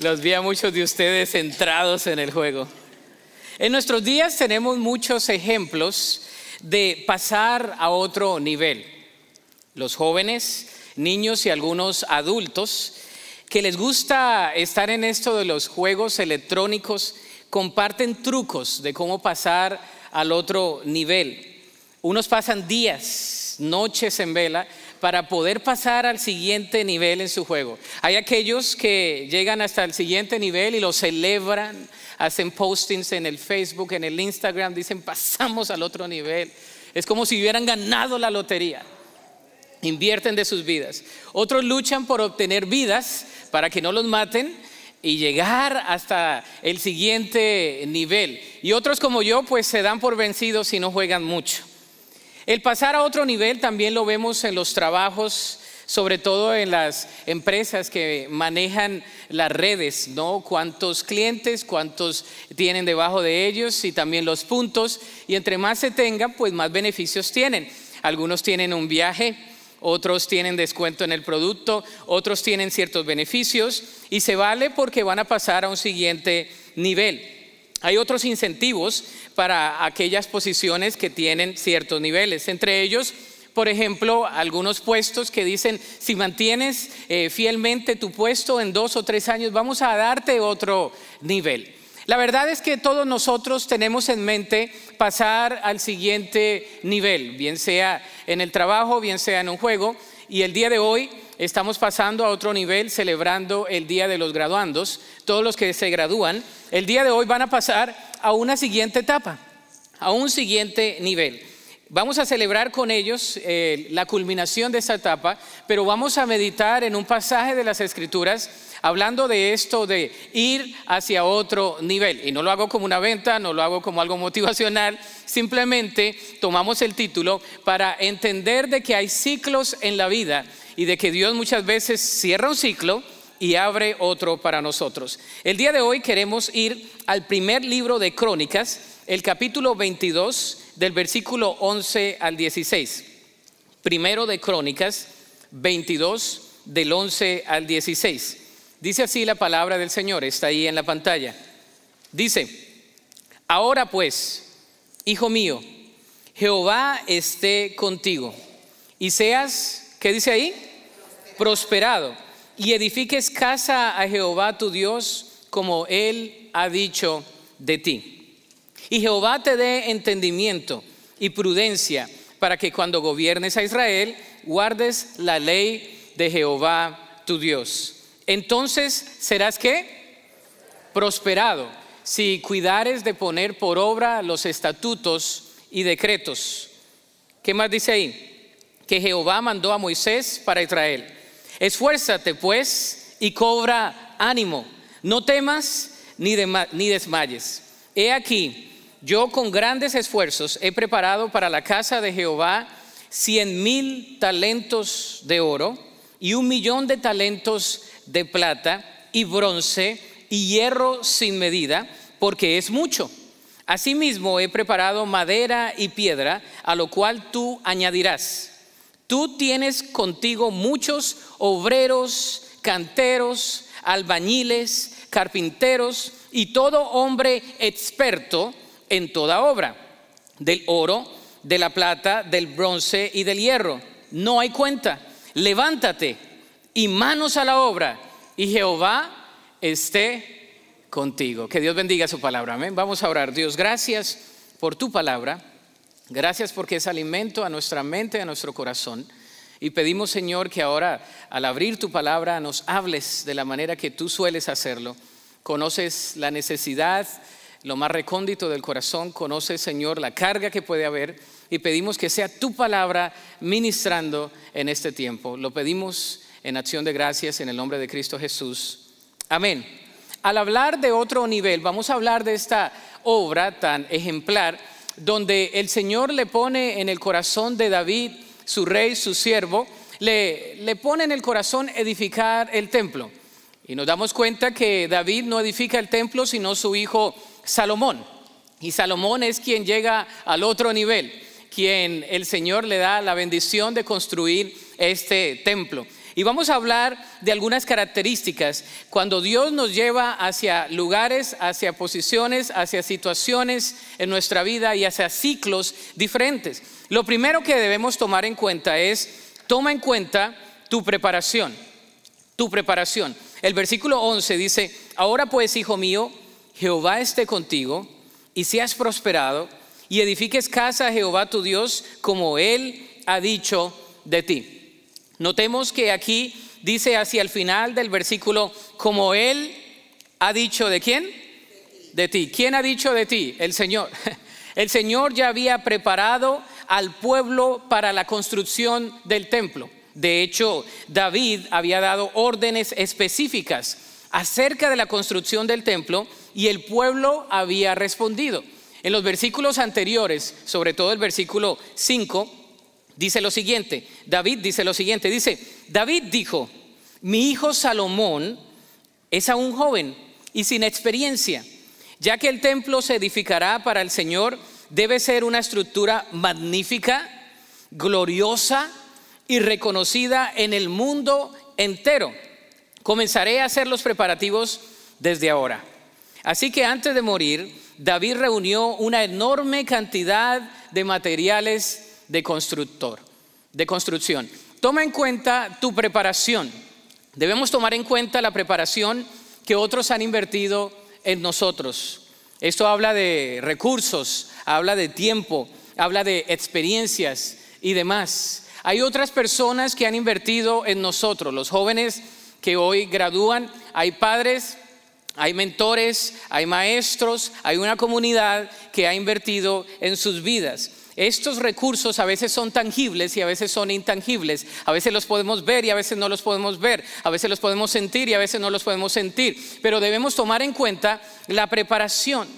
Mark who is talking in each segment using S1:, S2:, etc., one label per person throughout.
S1: Los vi a muchos de ustedes centrados en el juego. En nuestros días tenemos muchos ejemplos de pasar a otro nivel. Los jóvenes, niños y algunos adultos que les gusta estar en esto de los juegos electrónicos comparten trucos de cómo pasar al otro nivel. Unos pasan días, noches en vela para poder pasar al siguiente nivel en su juego. Hay aquellos que llegan hasta el siguiente nivel y lo celebran, hacen postings en el Facebook, en el Instagram, dicen pasamos al otro nivel. Es como si hubieran ganado la lotería. Invierten de sus vidas. Otros luchan por obtener vidas para que no los maten y llegar hasta el siguiente nivel. Y otros como yo pues se dan por vencidos y no juegan mucho. El pasar a otro nivel también lo vemos en los trabajos, sobre todo en las empresas que manejan las redes, ¿no? Cuántos clientes, cuántos tienen debajo de ellos y también los puntos. Y entre más se tenga, pues más beneficios tienen. Algunos tienen un viaje, otros tienen descuento en el producto, otros tienen ciertos beneficios y se vale porque van a pasar a un siguiente nivel. Hay otros incentivos para aquellas posiciones que tienen ciertos niveles, entre ellos, por ejemplo, algunos puestos que dicen, si mantienes eh, fielmente tu puesto en dos o tres años, vamos a darte otro nivel. La verdad es que todos nosotros tenemos en mente pasar al siguiente nivel, bien sea en el trabajo, bien sea en un juego, y el día de hoy estamos pasando a otro nivel celebrando el Día de los Graduandos. Todos los que se gradúan, el día de hoy van a pasar a una siguiente etapa, a un siguiente nivel. Vamos a celebrar con ellos eh, la culminación de esta etapa, pero vamos a meditar en un pasaje de las Escrituras hablando de esto de ir hacia otro nivel. Y no lo hago como una venta, no lo hago como algo motivacional, simplemente tomamos el título para entender de que hay ciclos en la vida y de que Dios muchas veces cierra un ciclo y abre otro para nosotros. El día de hoy queremos ir al primer libro de Crónicas, el capítulo 22, del versículo 11 al 16. Primero de Crónicas 22, del 11 al 16. Dice así la palabra del Señor, está ahí en la pantalla. Dice, ahora pues, hijo mío, Jehová esté contigo y seas, ¿qué dice ahí? prosperado y edifiques casa a Jehová tu Dios como Él ha dicho de ti. Y Jehová te dé entendimiento y prudencia para que cuando gobiernes a Israel guardes la ley de Jehová tu Dios. Entonces serás qué? Prosperado si cuidares de poner por obra los estatutos y decretos. ¿Qué más dice ahí? Que Jehová mandó a Moisés para Israel Esfuérzate pues y cobra ánimo. No temas ni, ni desmayes. He aquí, yo con grandes esfuerzos he preparado para la casa de Jehová cien mil talentos de oro y un millón de talentos de plata y bronce y hierro sin medida, porque es mucho. Asimismo he preparado madera y piedra, a lo cual tú añadirás. Tú tienes contigo muchos obreros, canteros, albañiles, carpinteros y todo hombre experto en toda obra, del oro, de la plata, del bronce y del hierro. No hay cuenta. Levántate y manos a la obra y Jehová esté contigo. Que Dios bendiga su palabra. Amén. Vamos a orar. Dios, gracias por tu palabra. Gracias porque es alimento a nuestra mente, a nuestro corazón. Y pedimos, Señor, que ahora al abrir tu palabra nos hables de la manera que tú sueles hacerlo. Conoces la necesidad, lo más recóndito del corazón, conoces, Señor, la carga que puede haber y pedimos que sea tu palabra ministrando en este tiempo. Lo pedimos en acción de gracias en el nombre de Cristo Jesús. Amén. Al hablar de otro nivel, vamos a hablar de esta obra tan ejemplar donde el Señor le pone en el corazón de David, su rey, su siervo, le, le pone en el corazón edificar el templo. Y nos damos cuenta que David no edifica el templo, sino su hijo Salomón. Y Salomón es quien llega al otro nivel, quien el Señor le da la bendición de construir este templo. Y vamos a hablar de algunas características cuando Dios nos lleva hacia lugares, hacia posiciones, hacia situaciones en nuestra vida y hacia ciclos diferentes. Lo primero que debemos tomar en cuenta es, toma en cuenta tu preparación, tu preparación. El versículo 11 dice, ahora pues, hijo mío, Jehová esté contigo y seas prosperado y edifiques casa a Jehová tu Dios como él ha dicho de ti. Notemos que aquí dice hacia el final del versículo, como Él ha dicho de quién? De ti. ¿Quién ha dicho de ti? El Señor. El Señor ya había preparado al pueblo para la construcción del templo. De hecho, David había dado órdenes específicas acerca de la construcción del templo y el pueblo había respondido. En los versículos anteriores, sobre todo el versículo 5, dice lo siguiente, David dice lo siguiente, dice, David dijo, mi hijo Salomón es aún joven y sin experiencia, ya que el templo se edificará para el Señor, debe ser una estructura magnífica, gloriosa y reconocida en el mundo entero. Comenzaré a hacer los preparativos desde ahora. Así que antes de morir, David reunió una enorme cantidad de materiales de constructor, de construcción. Toma en cuenta tu preparación. Debemos tomar en cuenta la preparación que otros han invertido en nosotros. Esto habla de recursos, habla de tiempo, habla de experiencias y demás. Hay otras personas que han invertido en nosotros, los jóvenes que hoy gradúan, hay padres, hay mentores, hay maestros, hay una comunidad que ha invertido en sus vidas. Estos recursos a veces son tangibles y a veces son intangibles. A veces los podemos ver y a veces no los podemos ver. A veces los podemos sentir y a veces no los podemos sentir. Pero debemos tomar en cuenta la preparación.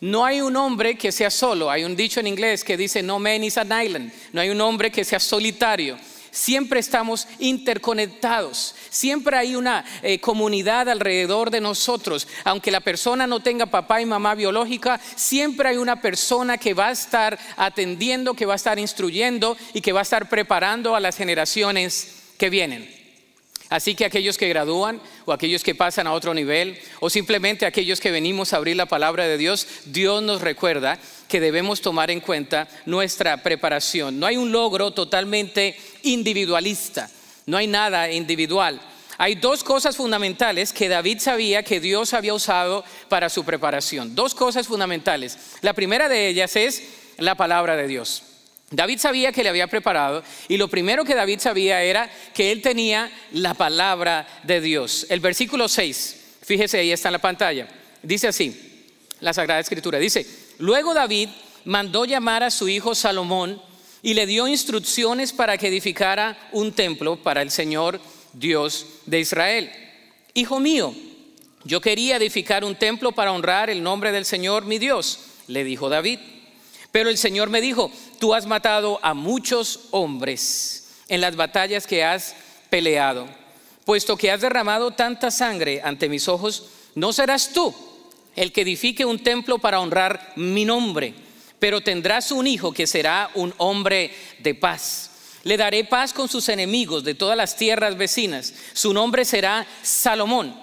S1: No hay un hombre que sea solo. Hay un dicho en inglés que dice, no man is an island. No hay un hombre que sea solitario siempre estamos interconectados, siempre hay una eh, comunidad alrededor de nosotros. Aunque la persona no tenga papá y mamá biológica, siempre hay una persona que va a estar atendiendo, que va a estar instruyendo y que va a estar preparando a las generaciones que vienen. Así que aquellos que gradúan o aquellos que pasan a otro nivel o simplemente aquellos que venimos a abrir la palabra de Dios, Dios nos recuerda que debemos tomar en cuenta nuestra preparación. No hay un logro totalmente individualista, no hay nada individual. Hay dos cosas fundamentales que David sabía que Dios había usado para su preparación. Dos cosas fundamentales. La primera de ellas es la palabra de Dios. David sabía que le había preparado y lo primero que David sabía era que él tenía la palabra de Dios. El versículo 6, fíjese ahí está en la pantalla, dice así, la Sagrada Escritura, dice, luego David mandó llamar a su hijo Salomón y le dio instrucciones para que edificara un templo para el Señor Dios de Israel. Hijo mío, yo quería edificar un templo para honrar el nombre del Señor mi Dios, le dijo David. Pero el Señor me dijo, tú has matado a muchos hombres en las batallas que has peleado. Puesto que has derramado tanta sangre ante mis ojos, no serás tú el que edifique un templo para honrar mi nombre, pero tendrás un hijo que será un hombre de paz. Le daré paz con sus enemigos de todas las tierras vecinas. Su nombre será Salomón.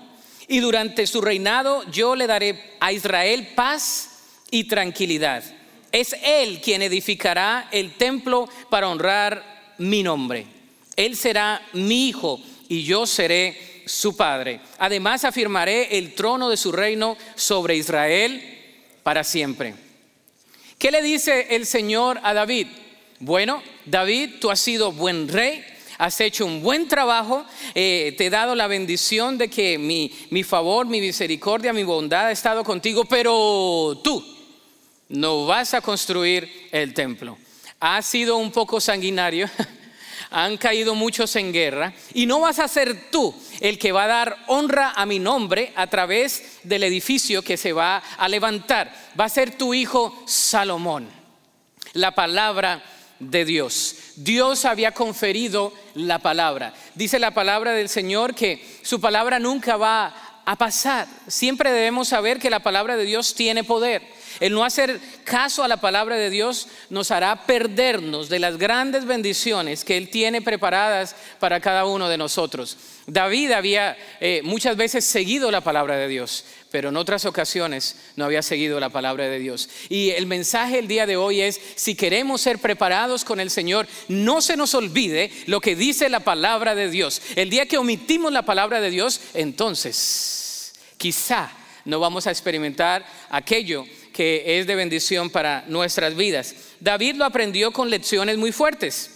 S1: Y durante su reinado yo le daré a Israel paz y tranquilidad. Es Él quien edificará el templo para honrar mi nombre. Él será mi hijo y yo seré su padre. Además afirmaré el trono de su reino sobre Israel para siempre. ¿Qué le dice el Señor a David? Bueno, David, tú has sido buen rey, has hecho un buen trabajo, eh, te he dado la bendición de que mi, mi favor, mi misericordia, mi bondad ha estado contigo, pero tú, no vas a construir el templo. Has sido un poco sanguinario, han caído muchos en guerra y no vas a ser tú el que va a dar honra a mi nombre a través del edificio que se va a levantar. Va a ser tu hijo Salomón. La palabra de Dios. Dios había conferido la palabra. Dice la palabra del Señor que su palabra nunca va a pasar. Siempre debemos saber que la palabra de Dios tiene poder El no hacer caso a la palabra de Dios nos hará perdernos de las grandes bendiciones que Él tiene preparadas para cada uno de nosotros. David había eh, muchas veces seguido la palabra de Dios, pero en otras ocasiones no había seguido la palabra de Dios. Y el mensaje el día de hoy es, si queremos ser preparados con el Señor, no se nos olvide lo que dice la palabra de Dios. El día que omitimos la palabra de Dios, entonces quizá no vamos a experimentar aquello que es de bendición para nuestras vidas. David lo aprendió con lecciones muy fuertes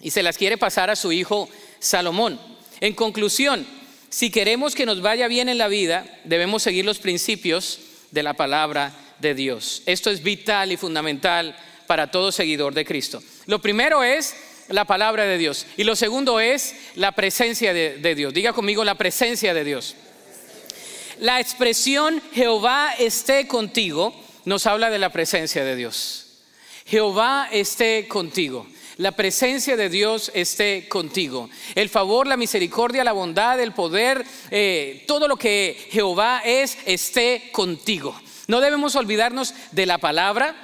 S1: y se las quiere pasar a su hijo Salomón. En conclusión, si queremos que nos vaya bien en la vida, debemos seguir los principios de la palabra de Dios. Esto es vital y fundamental para todo seguidor de Cristo. Lo primero es la palabra de Dios y lo segundo es la presencia de, Dios. Diga conmigo la presencia de Dios. La expresión Jehová esté contigo nos habla de la presencia de Dios. Jehová esté contigo la presencia de Dios esté contigo. El favor, la misericordia, la bondad, el poder, eh, todo lo que Jehová es, esté contigo. No debemos olvidarnos de la palabra,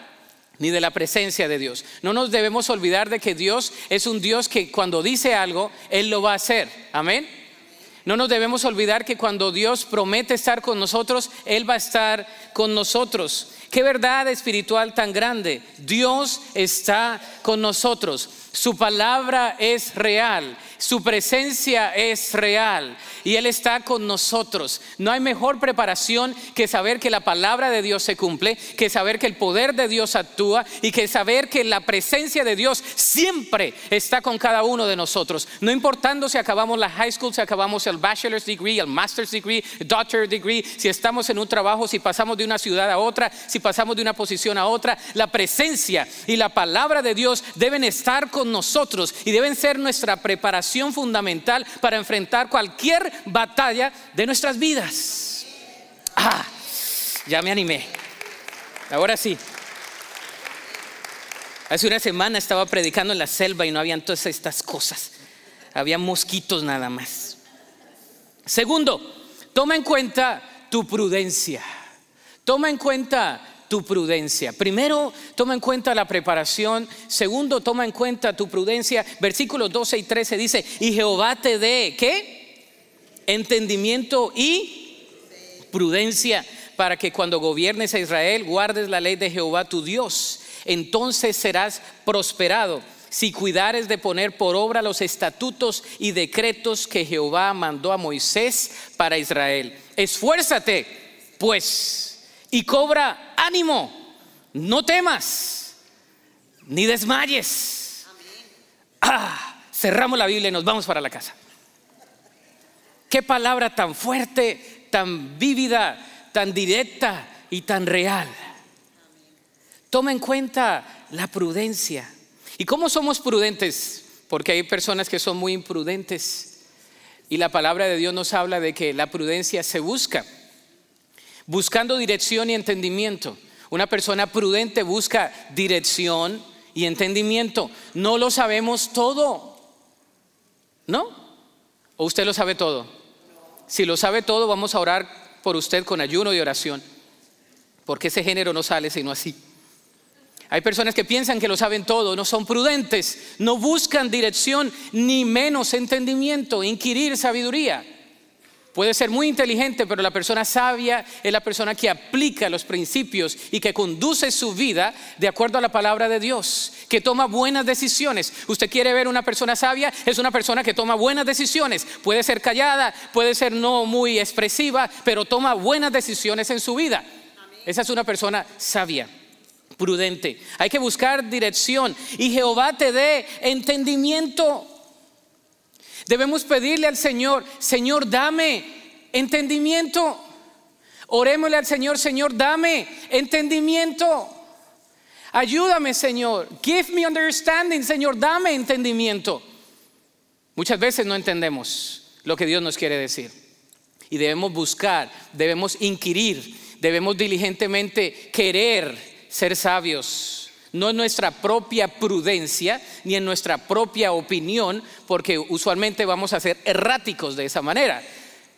S1: ni de la presencia de Dios. No nos debemos olvidar de que Dios es un Dios que cuando dice algo, Él lo va a hacer. Amén. No nos debemos olvidar que cuando Dios promete estar con nosotros, Él va a estar con nosotros. Qué verdad espiritual tan grande. Dios está con nosotros. Su palabra es real. Su presencia es real y Él está con nosotros. No hay mejor preparación que saber que la palabra de Dios se cumple, que saber que el poder de Dios actúa y que saber que la presencia de Dios siempre está con cada uno de nosotros. No importando si acabamos la high school, si acabamos el bachelor's degree, el master's degree, el doctorate degree, si estamos en un trabajo, si pasamos de una ciudad a otra, si pasamos de una posición a otra, la presencia y la palabra de Dios deben estar con nosotros y deben ser nuestra preparación fundamental para enfrentar cualquier batalla de nuestras vidas. Ah, ya me animé. Ahora sí. Hace una semana estaba predicando en la selva y no habían todas estas cosas. Había mosquitos nada más. Segundo, toma en cuenta tu prudencia. Toma en cuenta tu prudencia. Primero, toma en cuenta la preparación. Segundo, toma en cuenta tu prudencia. Versículos 12 y 13 dice, y Jehová te dé, ¿qué? Entendimiento y prudencia para que cuando gobiernes a Israel guardes la ley de Jehová tu Dios. Entonces serás prosperado si cuidares de poner por obra los estatutos y decretos que Jehová mandó a Moisés para Israel. Esfuérzate, pues y cobra ánimo, no temas, ni desmayes. Ah, cerramos la Biblia y nos vamos para la casa. Qué palabra tan fuerte, tan vívida, tan directa y tan real. Toma en cuenta la prudencia. ¿Y cómo somos prudentes? Porque hay personas que son muy imprudentes. Y la palabra de Dios nos habla de que la prudencia se busca buscando dirección y entendimiento. Una persona prudente busca dirección y entendimiento. No lo sabemos todo. ¿No? ¿O usted lo sabe todo? Si lo sabe todo, vamos a orar por usted con ayuno y oración. Porque ese género no sale sino así. Hay personas que piensan que lo saben todo, no son prudentes, no buscan dirección ni menos entendimiento, inquirir sabiduría. Puede ser muy inteligente, pero la persona sabia es la persona que aplica los principios y que conduce su vida de acuerdo a la palabra de Dios, que toma buenas decisiones. Usted quiere ver una persona sabia, es una persona que toma buenas decisiones. Puede ser callada, puede ser no muy expresiva, pero toma buenas decisiones en su vida. Esa es una persona sabia prudente. Hay que buscar dirección y Jehová te dé entendimiento Debemos pedirle al Señor, Señor, dame entendimiento. Orémosle al Señor, Señor, dame entendimiento. Ayúdame, Señor. Give me understanding, Señor, dame entendimiento. Muchas veces no entendemos lo que Dios nos quiere decir. Y debemos buscar, debemos inquirir, debemos diligentemente querer ser sabios no en nuestra propia prudencia ni en nuestra propia opinión, porque usualmente vamos a ser erráticos de esa manera.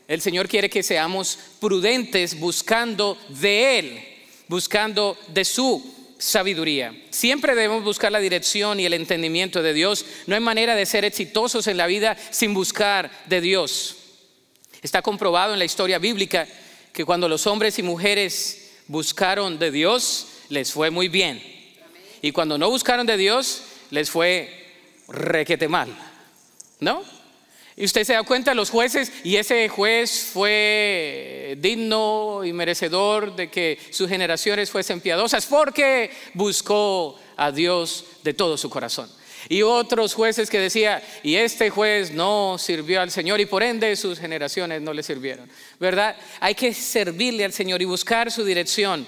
S1: El Señor quiere que seamos prudentes buscando de Él. buscando de su sabiduría. Siempre debemos buscar la dirección y el entendimiento de Dios. No hay manera de ser exitosos en la vida sin buscar de Dios. Está comprobado en la historia bíblica que cuando los hombres y mujeres buscaron de Dios, les fue muy bien. Y cuando no buscaron de Dios, les fue requete mal. ¿No? Y usted se da cuenta, los jueces, y ese juez fue digno y merecedor de que sus generaciones fuesen piadosas porque buscó a Dios de todo su corazón. Y otros jueces que decía, y este juez no sirvió al Señor y por ende sus generaciones no le sirvieron. ¿Verdad? Hay que servirle al Señor y buscar su dirección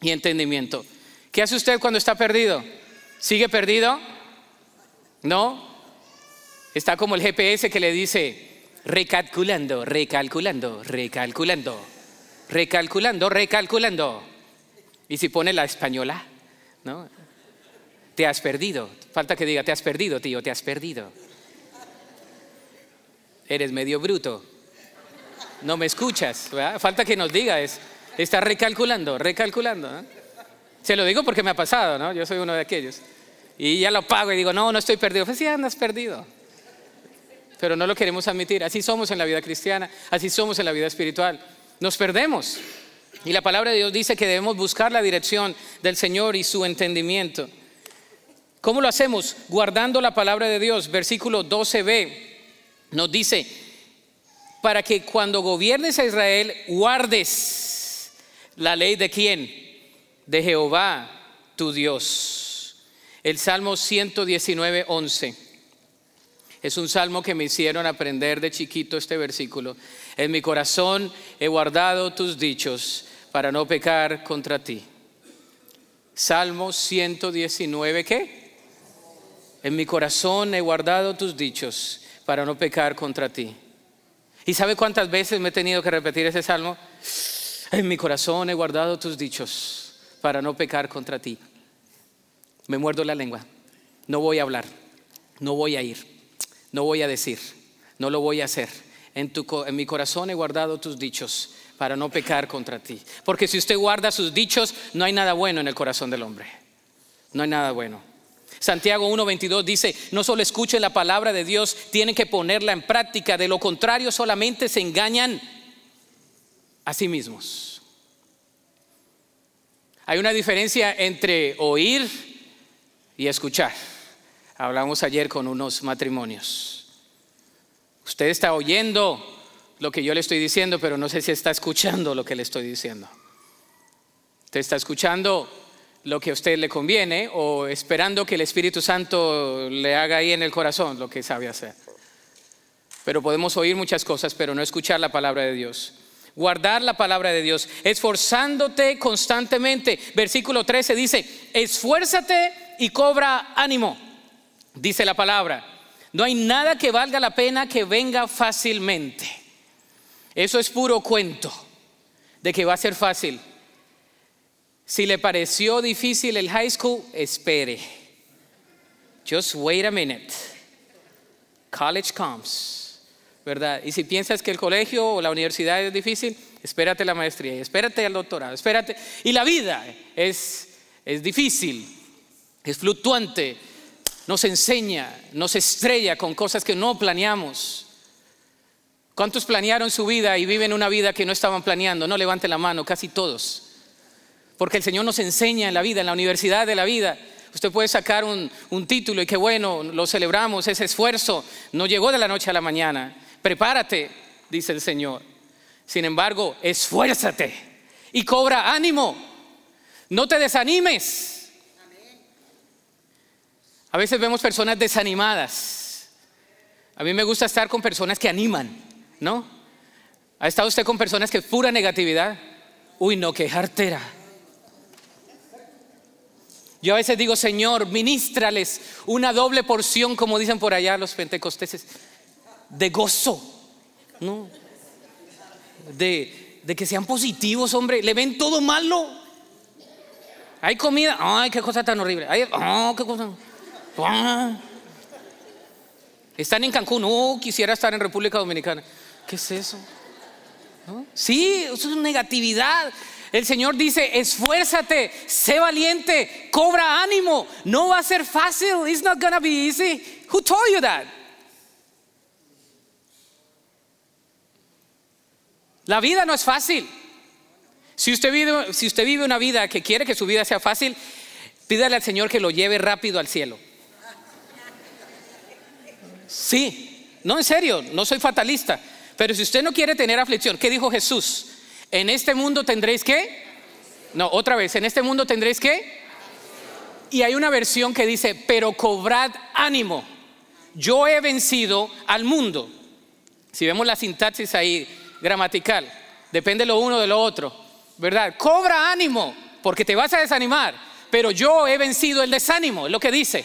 S1: y entendimiento. ¿Qué hace usted cuando está perdido? ¿Sigue perdido? ¿No? Está como el GPS que le dice, recalculando, recalculando, recalculando, recalculando, recalculando. Y si pone la española, ¿no? Te has perdido. Falta que diga, te has perdido, tío, te has perdido. Eres medio bruto. No me escuchas. Falta que nos diga, es, está recalculando, recalculando. Se lo digo porque me ha pasado, ¿no? Yo soy uno de aquellos. Y ya lo pago y digo, no, no estoy perdido. Pues sí, andas perdido pero no lo queremos admitir. Así somos en la vida cristiana, así somos en la vida espiritual. Nos perdemos. Y la palabra de Dios dice que debemos buscar la dirección del Señor y su entendimiento. ¿Cómo lo hacemos? Guardando la palabra de Dios. Versículo 12b nos dice, para que cuando gobiernes a Israel guardes la ley de quién? De Jehová, tu Dios. El Salmo 119, 11. Es un salmo que me hicieron aprender de chiquito este versículo. En mi corazón he guardado tus dichos para no pecar contra ti. Salmo 119, ¿qué? En mi corazón he guardado tus dichos para no pecar contra ti. ¿Y sabe cuántas veces me he tenido que repetir ese salmo? En mi corazón he guardado tus dichos para no pecar contra ti. Me muerdo la lengua. No voy a hablar. No voy a ir no voy a decir, no lo voy a hacer. En, mi corazón he guardado tus dichos para no pecar contra ti. Porque si usted guarda sus dichos, no hay nada bueno en el corazón del hombre. No hay nada bueno. Santiago 1.22 dice, no solo escuchen la palabra de Dios, tienen que ponerla en práctica, de lo contrario solamente se engañan a sí mismos. Hay una diferencia entre oír y escuchar. Hablamos ayer con unos matrimonios. Usted está oyendo lo que yo le estoy diciendo, pero no sé si está escuchando lo que le estoy diciendo. Usted está escuchando lo que a usted le conviene o esperando que el Espíritu Santo le haga ahí en el corazón lo que sabe hacer. Pero podemos oír muchas cosas, pero no escuchar la palabra de Dios. Guardar la palabra de Dios, esforzándote constantemente. Versículo 13 dice, esfuérzate y cobra ánimo dice la palabra. No hay nada que valga la pena que venga fácilmente. Eso es puro cuento de que va a ser fácil. Si le pareció difícil el high school, espere. Just wait a minute. College comes, ¿verdad? Y si piensas que el colegio o la universidad es difícil, espérate la maestría, espérate al doctorado, espérate. Y la vida es, es difícil, es fluctuante, nos enseña, nos estrella con cosas que no planeamos. ¿Cuántos planearon su vida y viven una vida que no estaban planeando? No levante la mano, casi todos. Porque el Señor nos enseña en la vida, en la universidad de la vida. Usted puede sacar un, título y qué bueno, lo celebramos, ese esfuerzo no llegó de la noche a la mañana. Prepárate, dice el Señor. Sin embargo, esfuérzate y cobra ánimo. No te desanimes. A veces vemos personas desanimadas. A mí me gusta estar con personas que animan, ¿no? ¿Ha estado usted con personas que pura negatividad? Uy, no, qué jartera. Yo a veces digo, Señor, ministrales una doble porción, como dicen por allá los pentecosteses, de gozo, ¿no? De, que sean positivos, hombre. Le ven todo malo. Hay comida, ay, qué cosa tan horrible. Ay, qué cosa. Están en Cancún, oh, quisiera estar en República Dominicana. ¿Qué es eso? ¿Sí? Eso es negatividad. El Señor dice, esfuérzate, sé valiente, cobra ánimo. No va a ser fácil. It's not gonna be easy. Who told you that? La vida no es fácil. Si usted, vive, una vida que quiere que su vida sea fácil, pídale al Señor que lo lleve rápido al cielo. Sí, no en serio, no soy fatalista. Pero si usted no quiere tener aflicción, ¿qué dijo Jesús? En este mundo tendréis que... No, otra vez, en este mundo tendréis que... Y hay una versión que dice, pero cobrad ánimo. Yo he vencido al mundo. Si vemos la sintaxis ahí gramatical, depende lo uno de lo otro, ¿verdad? Cobra ánimo, porque te vas a desanimar, pero yo he vencido el desánimo, es lo que dice.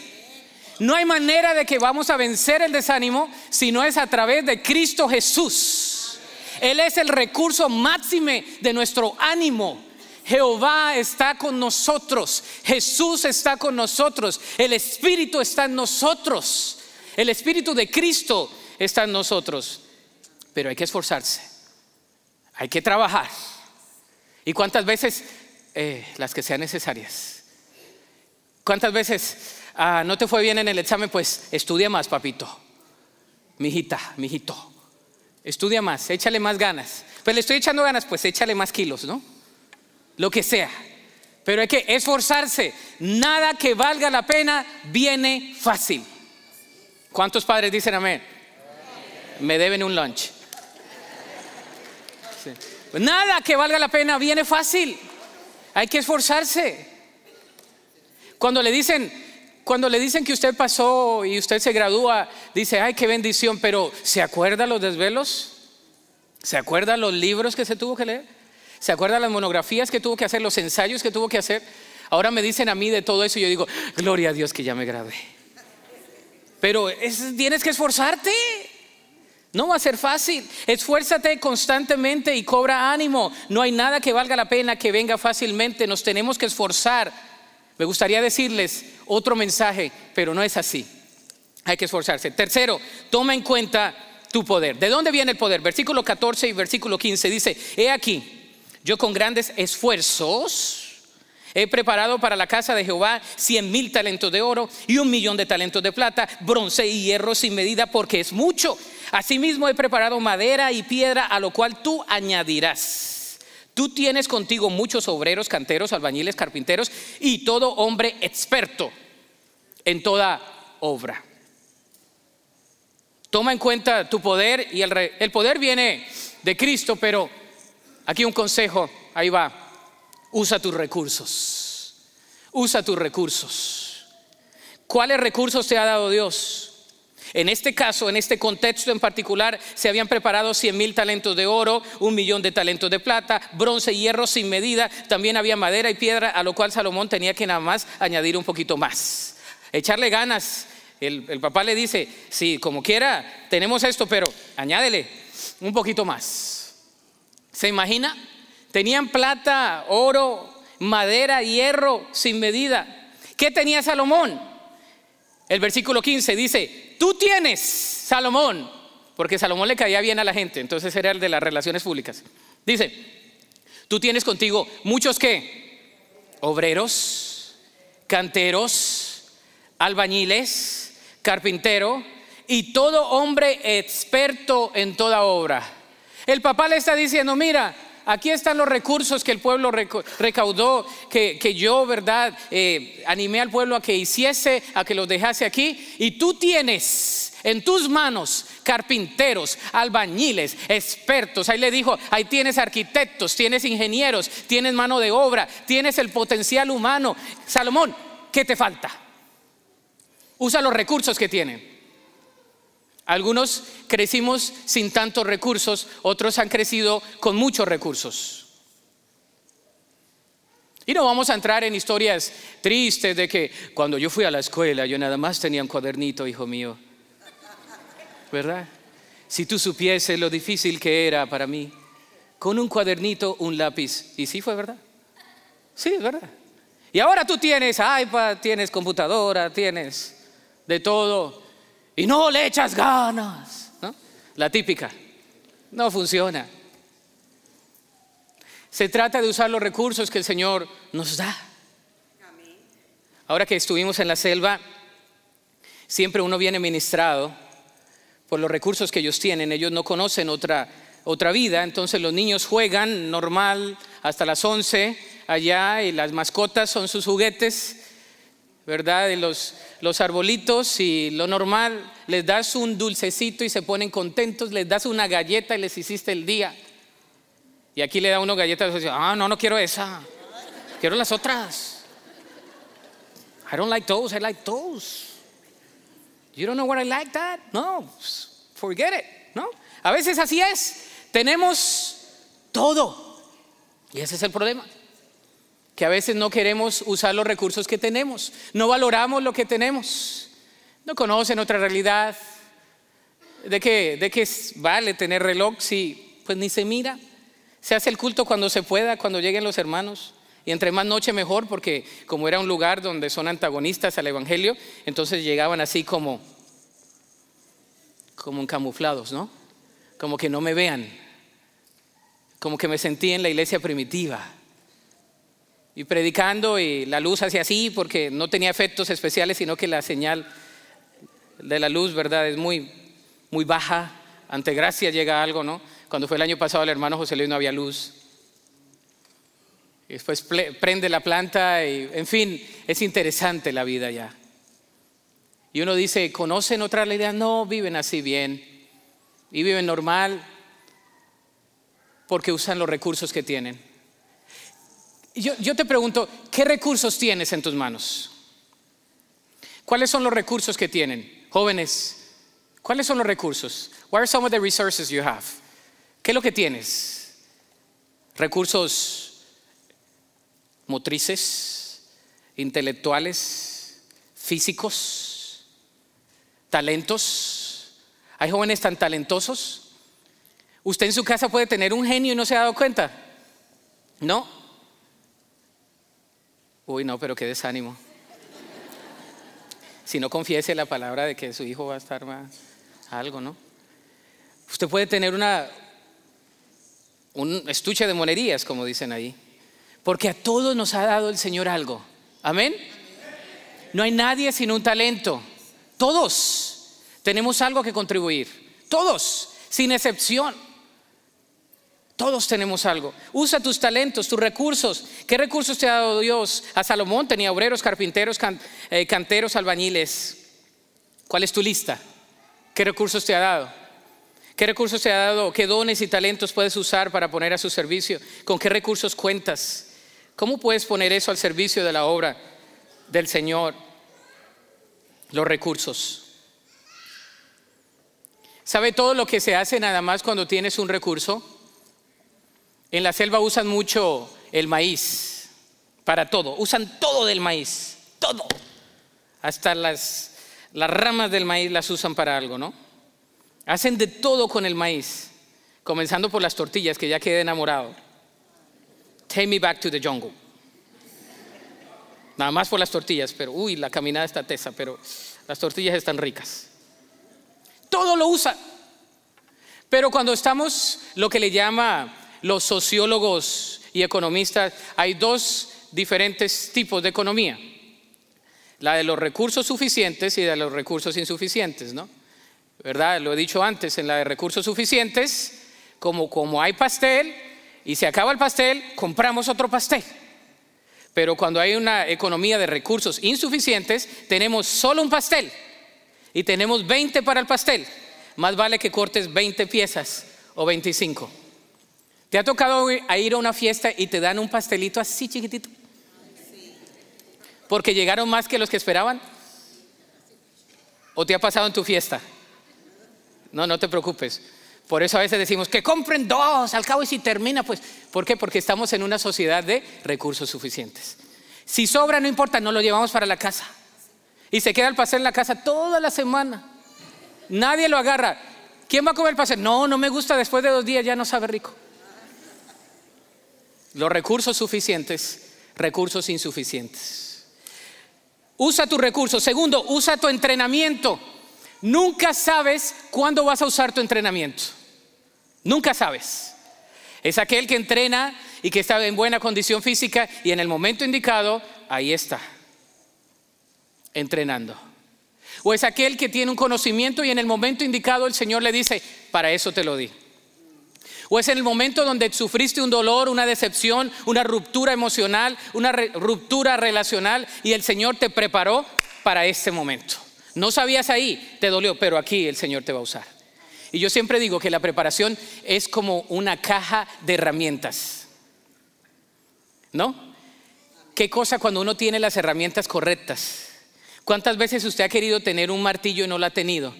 S1: No hay manera de que vamos a vencer el desánimo si no es a través de Cristo Jesús. Él es el recurso máxime de nuestro ánimo. Jehová está con nosotros, Jesús está con nosotros, el Espíritu está en nosotros, el Espíritu de Cristo está en nosotros. Pero hay que esforzarse, hay que trabajar. ¿Y cuántas veces? Eh, las que sean necesarias. ¿Cuántas veces ah, no te fue bien en el examen? Pues estudia más, papito, mijita, mijito. Estudia más, échale más ganas. Pues le estoy echando ganas, pues échale más kilos, ¿no? Lo que sea. Pero hay que esforzarse. Nada que valga la pena viene fácil. ¿Cuántos padres dicen amén? Me deben un lunch. Nada que valga la pena viene fácil. Hay que esforzarse. Cuando le dicen, cuando le dicen que usted pasó y usted se gradúa, dice, ay, qué bendición, pero ¿se acuerda los desvelos? ¿Se acuerda los libros que se tuvo que leer? ¿Se acuerda las monografías que tuvo que hacer, los ensayos que tuvo que hacer? Ahora me dicen a mí de todo eso y yo digo, gloria a Dios que ya me gradué. Pero tienes que esforzarte. No va a ser fácil. Esfuérzate constantemente y cobra ánimo. No hay nada que valga la pena que venga fácilmente. Nos tenemos que esforzar. Me gustaría decirles otro mensaje, pero no es así. Hay que esforzarse. Tercero, toma en cuenta tu poder. ¿De dónde viene el poder? Versículo 14 y versículo 15 dice, he aquí, yo con grandes esfuerzos He preparado para la casa de Jehová cien mil talentos de oro y un millón de talentos de plata, bronce y hierro sin medida, porque es mucho. Asimismo he preparado madera y piedra, a lo cual tú añadirás. Tú tienes contigo muchos obreros, canteros, albañiles, carpinteros y todo hombre experto en toda obra. Toma en cuenta tu poder y el, el poder viene de Cristo, pero aquí un consejo, ahí va. Usa tus recursos. Usa tus recursos. ¿Cuáles recursos te ha dado Dios? En este caso, en este contexto en particular, se habían preparado 100 mil talentos de oro, un millón de talentos de plata, bronce y hierro sin medida. También había madera y piedra, a lo cual Salomón tenía que nada más añadir un poquito más. Echarle ganas. El, el papá le dice, sí, como quiera, tenemos esto, pero añádele un poquito más. ¿Se imagina? Tenían plata, oro, madera, hierro sin medida. ¿Qué tenía Salomón? El versículo 15 dice, tú tienes, Salomón, porque Salomón le caía bien a la gente, entonces era el de las relaciones públicas. Dice, tú tienes contigo muchos que, obreros, canteros, albañiles, carpintero y todo hombre experto en toda obra. El papá le está diciendo, mira, aquí están los recursos que el pueblo recaudó, que, yo, ¿verdad? Eh, animé al pueblo a que hiciese, a que los dejase aquí. Y tú tienes en tus manos carpinteros, albañiles, expertos. Ahí le dijo, ahí tienes arquitectos, tienes ingenieros, tienes mano de obra, tienes el potencial humano. Salomón, ¿qué te falta? Usa los recursos que tienen. Algunos crecimos sin tantos recursos, otros han crecido con muchos recursos. Y no vamos a entrar en historias tristes de que cuando yo fui a la escuela yo nada más tenía un cuadernito, hijo mío. ¿Verdad? Si tú supieses lo difícil que era para mí, con un cuadernito, un lápiz. Y sí fue verdad. Sí, es verdad. Y ahora tú tienes iPad, tienes computadora, tienes de todo y no le echas ganas. La típica. No funciona. Se trata de usar los recursos que el Señor nos da. Ahora que estuvimos en la selva, siempre uno viene ministrado por los recursos que ellos tienen. Ellos no conocen otra, otra vida, entonces los niños juegan normal hasta las 11 allá y las mascotas son sus juguetes, ¿verdad? De los, los arbolitos y lo normal, les das un dulcecito y se ponen contentos, les das una galleta y les hiciste el día. Y aquí le da uno galletas y dice, ah, no, no quiero esa, quiero las otras. I don't like those, I like those. You don't know what I like that? No, forget it, ¿no? A veces así es. Tenemos todo. Y ese es el problema. Que a veces no queremos usar los recursos que tenemos. No valoramos lo que tenemos. No conocen otra realidad. ¿De qué, de qué vale tener reloj si pues ni se mira? Se hace el culto cuando se pueda, cuando lleguen los hermanos. Y entre más noche mejor, porque como era un lugar donde son antagonistas al Evangelio, entonces llegaban así como, como camuflados, ¿no? Como que no me vean, como que me sentí en la iglesia primitiva. Y predicando y la luz hacía así porque no tenía efectos especiales, sino que la señal de la luz, ¿verdad? Es muy, muy baja. Ante gracia llega algo, ¿no? Cuando fue el año pasado el hermano José Luis no había luz. Después prende la planta y, en fin, es interesante la vida ya. Y uno dice, ¿conocen otra realidad? No, viven así bien. Y viven normal porque usan los recursos que tienen. Yo, te pregunto, ¿qué recursos tienes en tus manos? ¿Cuáles son los recursos que tienen? Jóvenes, ¿cuáles son los recursos? What are some of the resources you have? ¿Qué es lo que tienes? Recursos motrices, intelectuales, físicos, talentos. Hay jóvenes tan talentosos. Usted en su casa puede tener un genio y no se ha dado cuenta. ¿No? Uy, no, pero qué desánimo. Si no confiese la palabra de que su hijo va a estar más algo, ¿no? Usted puede tener una un estuche de monerías, como dicen ahí. Porque a todos nos ha dado el Señor algo. Amén. No hay nadie sin un talento. Todos tenemos algo que contribuir. Todos, sin excepción. Todos tenemos algo. Usa tus talentos, tus recursos. ¿Qué recursos te ha dado Dios? A Salomón tenía obreros, carpinteros, eh, canteros, albañiles. ¿Cuál es tu lista? ¿Qué recursos te ha dado? ¿Qué recursos te ha dado? ¿Qué dones y talentos puedes usar para poner a su servicio? ¿Con qué recursos cuentas? ¿Cómo puedes poner eso al servicio de la obra del Señor? Los recursos. ¿Sabe todo lo que se hace nada más cuando tienes un recurso? En la selva usan mucho el maíz para todo, usan todo del maíz, todo. Hasta las, las ramas del maíz las usan para algo, ¿no? Hacen de todo con el maíz, comenzando por las tortillas, que ya quedé enamorado. Take me back to the jungle. Nada más por las tortillas, pero uy, la caminada está tesa, pero las tortillas están ricas. Todo lo usa. Pero cuando estamos, lo que le llama los sociólogos y economistas, hay dos diferentes tipos de economía. La de los recursos suficientes y de los recursos insuficientes, ¿no? ¿Verdad? Lo he dicho antes, en la de recursos suficientes, como, como hay pastel, y se acaba el pastel, compramos otro pastel. Pero cuando hay una economía de recursos insuficientes, tenemos solo un pastel y tenemos 20 para el pastel. Más vale que cortes 20 piezas o 25. ¿Te ha tocado ir a una fiesta y te dan un pastelito así chiquitito? Porque llegaron más que los que esperaban. ¿O te ha pasado en tu fiesta? No, no te preocupes. Por eso a veces decimos que compren dos, al cabo y si termina, pues, ¿por qué? Porque estamos en una sociedad de recursos suficientes. Si sobra, no importa, no lo llevamos para la casa. Y se queda el pastel en la casa toda la semana. Nadie lo agarra. ¿Quién va a comer el pastel? No, no me gusta, después de dos días ya no sabe rico. Los recursos suficientes, recursos insuficientes. Usa tus recursos. Segundo, usa tu entrenamiento. Nunca sabes cuándo vas a usar tu entrenamiento. Nunca sabes. Es aquel que entrena y que está en buena condición física y en el momento indicado, ahí está, entrenando. O es aquel que tiene un conocimiento y en el momento indicado el Señor le dice, para eso te lo di. O es en el momento donde sufriste un dolor, una decepción, una ruptura emocional, una ruptura relacional y el Señor te preparó para este momento. No sabías ahí, te dolió, pero aquí el Señor te va a usar. Y yo siempre digo que la preparación es como una caja de herramientas. ¿No? ¿Qué cosa cuando uno tiene las herramientas correctas? ¿Cuántas veces usted ha querido tener un martillo y no lo ha tenido?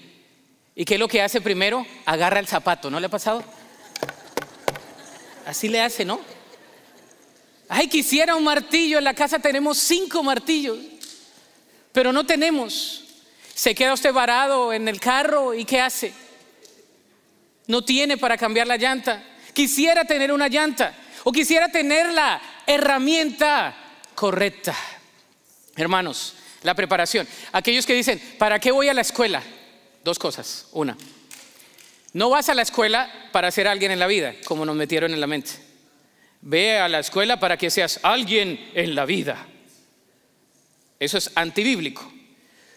S1: ¿Y qué es lo que hace primero? Agarra el zapato, ¿no le ha pasado? Así le hace, ¿no? Ay, quisiera un martillo, en la casa tenemos cinco martillos, pero no tenemos. Se queda usted varado en el carro y ¿qué hace? No tiene para cambiar la llanta. Quisiera tener una llanta o quisiera tener la herramienta correcta. Hermanos, la preparación. Aquellos que dicen, ¿para qué voy a la escuela? Dos cosas. Una, no vas a la escuela para ser alguien en la vida, como nos metieron en la mente. Ve a la escuela para que seas alguien en la vida. Eso es antibíblico.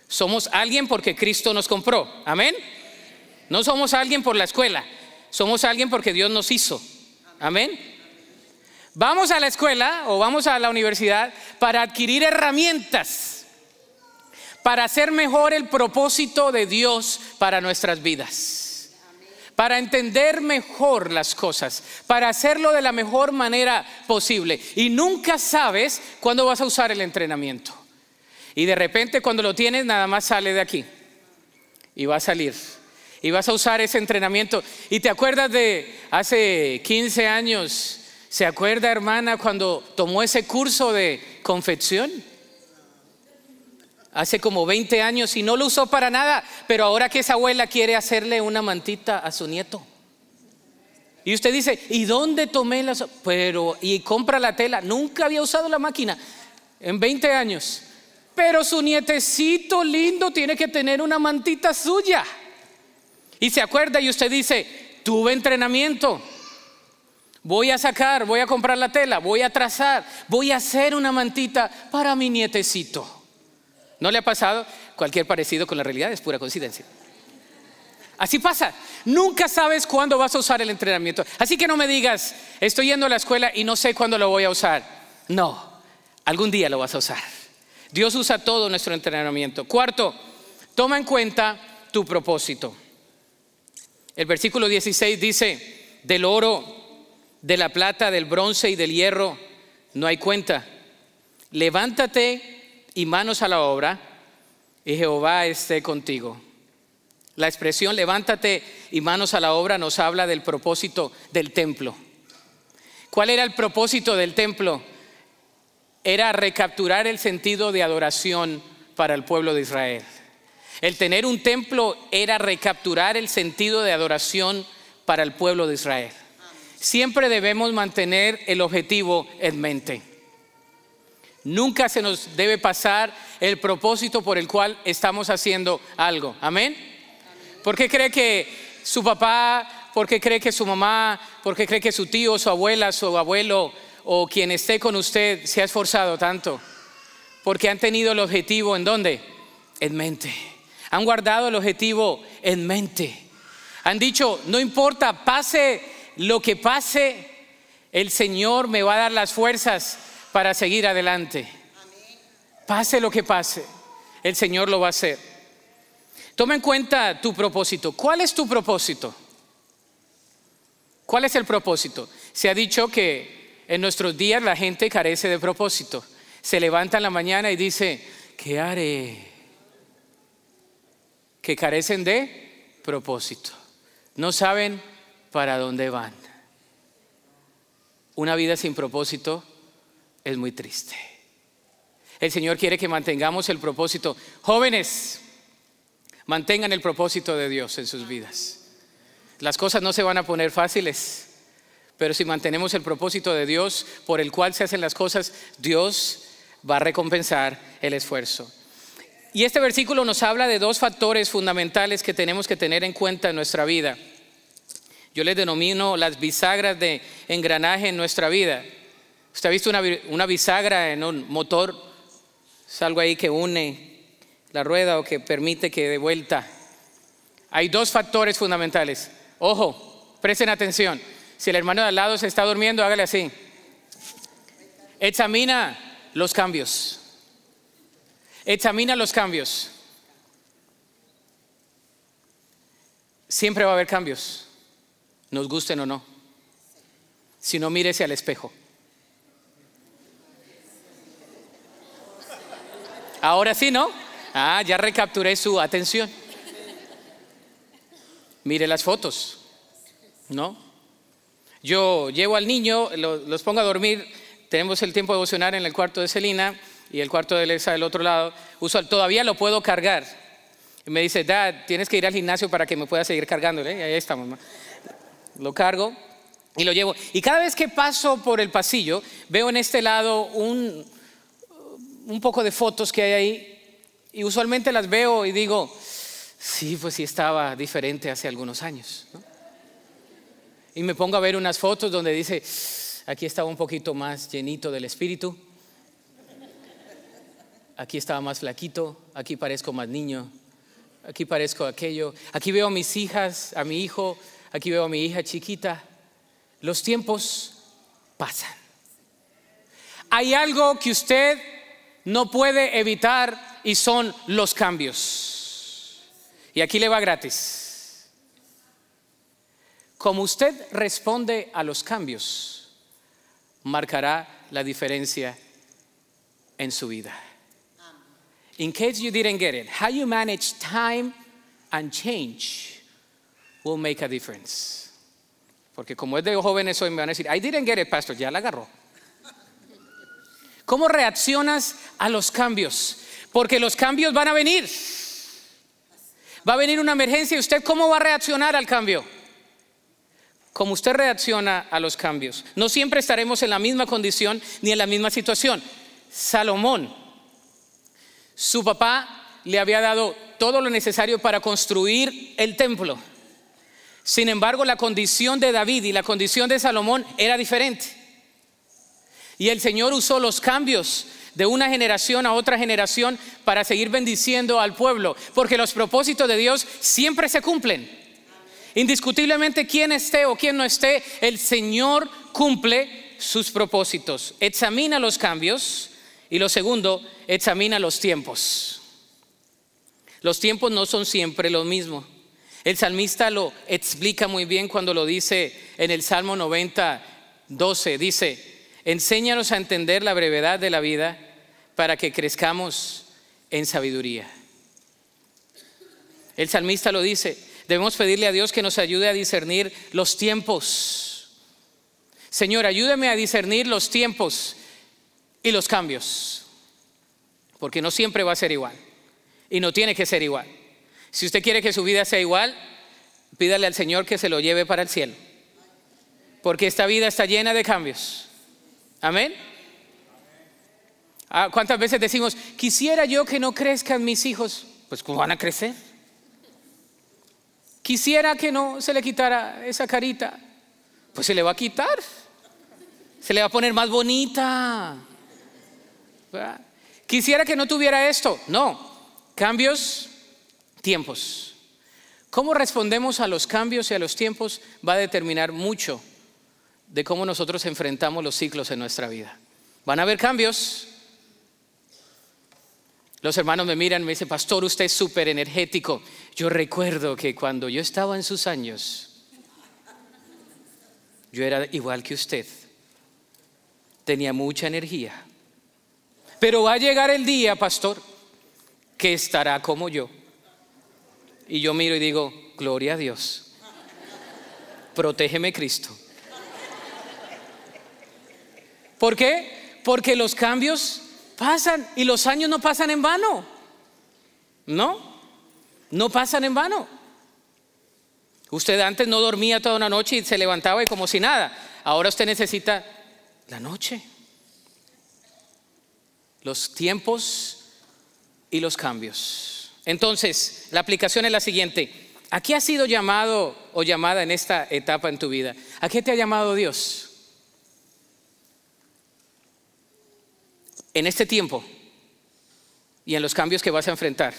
S1: Somos alguien porque Cristo nos compró. Amén. No somos alguien por la escuela. Somos alguien porque Dios nos hizo. Amén. Vamos a la escuela o vamos a la universidad para adquirir herramientas para hacer mejor el propósito de Dios para nuestras vidas. Para entender mejor las cosas, para hacerlo de la mejor manera posible. Y nunca sabes cuándo vas a usar el entrenamiento. Y de repente cuando lo tienes nada más sale de aquí. Y va a salir. Y vas a usar ese entrenamiento. Y te acuerdas de hace 15 años, ¿se acuerda hermana cuando tomó ese curso de confección? Hace como 20 años y no lo usó para nada, pero ahora que esa abuela quiere hacerle una mantita a su nieto. Y usted dice, ¿y dónde tomé las? Pero, y compra la tela. Nunca había usado la máquina en 20 años. Pero su nietecito lindo tiene que tener una mantita suya. Y se acuerda y usted dice, tuve entrenamiento. Voy a sacar, voy a comprar la tela, voy a trazar, voy a hacer una mantita para mi nietecito. ¿No le ha pasado? Cualquier parecido con la realidad es pura coincidencia. Así pasa. Nunca sabes cuándo vas a usar el entrenamiento. Así que no me digas, estoy yendo a la escuela y no sé cuándo lo voy a usar. No, algún día lo vas a usar. Dios usa todo nuestro entrenamiento. Cuarto, toma en cuenta tu propósito. El versículo 16 dice, del oro, de la plata, del bronce y del hierro, no hay cuenta. Levántate y manos a la obra, y Jehová esté contigo. La expresión levántate y manos a la obra nos habla del propósito del templo. ¿Cuál era el propósito del templo? Era recapturar el sentido de adoración para el pueblo de Israel. El tener un templo era recapturar el sentido de adoración para el pueblo de Israel. Siempre debemos mantener el objetivo en mente. Nunca se nos debe pasar el propósito por el cual estamos haciendo algo. Amén. ¿Por qué cree que su papá, por qué cree que su mamá, por qué cree que su tío, su abuela, su abuelo o quien esté con usted se ha esforzado tanto? Porque han tenido el objetivo en dónde? En mente. Han guardado el objetivo en mente. Han dicho, no importa, pase lo que pase, el Señor me va a dar las fuerzas para seguir adelante. Pase lo que pase, el Señor lo va a hacer. Toma en cuenta tu propósito. ¿Cuál es tu propósito? ¿Cuál es el propósito? Se ha dicho que en nuestros días la gente carece de propósito. Se levanta en la mañana y dice, ¿qué haré? Que carecen de propósito. No saben para dónde van. Una vida sin propósito es muy triste. El Señor quiere que mantengamos el propósito. Jóvenes, mantengan el propósito de Dios en sus vidas. Las cosas no se van a poner fáciles, pero si mantenemos el propósito de Dios por el cual se hacen las cosas, Dios va a recompensar el esfuerzo. Y este versículo nos habla de dos factores fundamentales que tenemos que tener en cuenta en nuestra vida. Yo les denomino las bisagras de engranaje en nuestra vida. ¿Usted ha visto una, una bisagra en un motor? Es algo ahí que une la rueda o que permite que de vuelta. Hay dos factores fundamentales. Ojo, presten atención. Si el hermano de al lado se está durmiendo, hágale así. Examina los cambios. Examina los cambios. Siempre va a haber cambios, nos gusten o no. Si no, mírese al espejo. Ahora sí, ¿no? Ah, ya recapturé su atención. Mire las fotos, ¿no? Yo llevo al niño, los pongo a dormir, tenemos el tiempo de devocionar en el cuarto de Celina y el cuarto de Lesa del otro lado. Uso, todavía lo puedo cargar. Y me dice, Dad, tienes que ir al gimnasio para que me pueda seguir cargándole. Y ahí está, mamá. Lo cargo y lo llevo. Y cada vez que paso por el pasillo, veo en este lado un, un poco de fotos que hay ahí. Y usualmente las veo y digo, sí, pues sí estaba diferente hace algunos años. Y me pongo a ver unas fotos donde dice, aquí estaba un poquito más llenito del espíritu. Aquí estaba más flaquito, aquí parezco más niño, aquí parezco aquello. Aquí veo a mis hijas, a mi hijo, aquí veo a mi hija chiquita. Los tiempos pasan. Hay algo que usted no puede evitar y son los cambios. Y aquí le va gratis. Como usted responde a los cambios, marcará la diferencia en su vida. In case you didn't get it, how you manage time and change will make a difference. Porque como es de jóvenes hoy me van a decir, I didn't get it, pastor, ya la agarró. ¿Cómo reaccionas a los cambios? Porque los cambios van a venir. Va a venir una emergencia y usted cómo va a reaccionar al cambio. Como usted reacciona a los cambios. No siempre estaremos en la misma condición ni en la misma situación. Salomón su papá le había dado todo lo necesario para construir el templo. Sin embargo, la condición de David y la condición de Salomón era diferente. Y el Señor usó los cambios de una generación a otra generación para seguir bendiciendo al pueblo, porque los propósitos de Dios siempre se cumplen. Indiscutiblemente, quien esté o quien no esté, el Señor cumple sus propósitos. Examina los cambios y lo segundo, examina los tiempos. Los tiempos no son siempre lo mismo. El salmista lo explica muy bien cuando lo dice en el Salmo 90, 12. Dice, enséñanos a entender la brevedad de la vida para que crezcamos en sabiduría. El salmista lo dice, debemos pedirle a Dios que nos ayude a discernir los tiempos. Señor, ayúdame a discernir los tiempos y los cambios, porque no siempre va a ser igual y no tiene que ser igual. Si usted quiere que su vida sea igual, pídale al Señor que se lo lleve para el cielo, porque esta vida está llena de cambios. Amén. Ah, ¿Cuántas veces decimos, quisiera yo que no crezcan mis hijos? Pues ¿cómo van a crecer? Quisiera que no se le quitara esa carita. Pues se le va a quitar. Se le va a poner más bonita. Quisiera que no tuviera esto. No, cambios, tiempos. Cómo respondemos a los cambios y a los tiempos va a determinar mucho de cómo nosotros enfrentamos los ciclos en nuestra vida. Van a haber cambios. Los hermanos me miran y me dicen, pastor, usted es súper energético. Yo recuerdo que cuando yo estaba en sus años, yo era igual que usted. Tenía mucha energía. Pero va a llegar el día, pastor, que estará como yo. Y yo miro y digo, gloria a Dios. Protégeme Cristo. ¿Por qué? Porque los cambios pasan y los años no pasan en vano. No, no pasan en vano. Usted antes no dormía toda una noche y se levantaba y como si nada. Ahora usted necesita la noche los tiempos y los cambios. Entonces, la aplicación es la siguiente. ¿A qué has sido llamado o llamada en esta etapa en tu vida? ¿A qué te ha llamado Dios? En este tiempo y en los cambios que vas a enfrentar.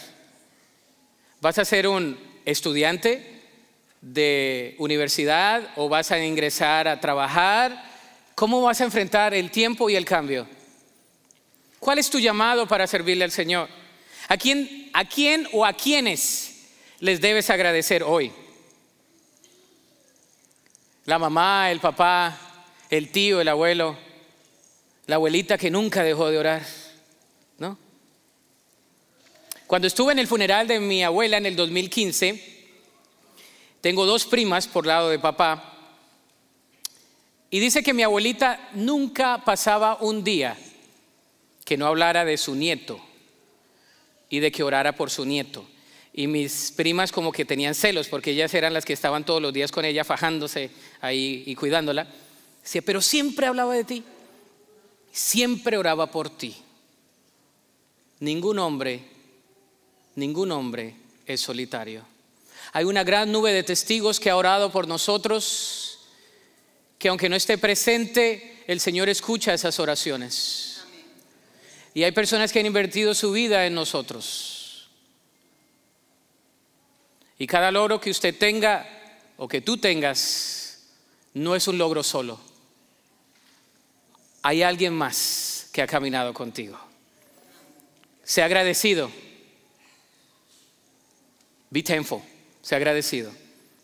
S1: ¿Vas a ser un estudiante de universidad o vas a ingresar a trabajar? ¿Cómo vas a enfrentar el tiempo y el cambio? ¿Cuál es tu llamado para servirle al Señor? ¿A quién, a quién o a quiénes les debes agradecer hoy? La mamá, el papá, el tío, el abuelo, la abuelita que nunca dejó de orar, ¿no? Cuando estuve en el funeral de mi abuela en el 2015, tengo dos primas por lado de papá, y dice que mi abuelita nunca pasaba un día que no hablara de su nieto y de que orara por su nieto. Y mis primas como que tenían celos porque ellas eran las que estaban todos los días con ella fajándose ahí y cuidándola. Decía, pero siempre hablaba de ti, siempre oraba por ti. Ningún hombre, ningún hombre es solitario. Hay una gran nube de testigos que ha orado por nosotros, que aunque no esté presente, el Señor escucha esas oraciones. Y hay personas que han invertido su vida en nosotros. Y cada logro que usted tenga o que tú tengas no es un logro solo hay alguien más que ha caminado contigo. Sea agradecido. Be thankful. Sea agradecido.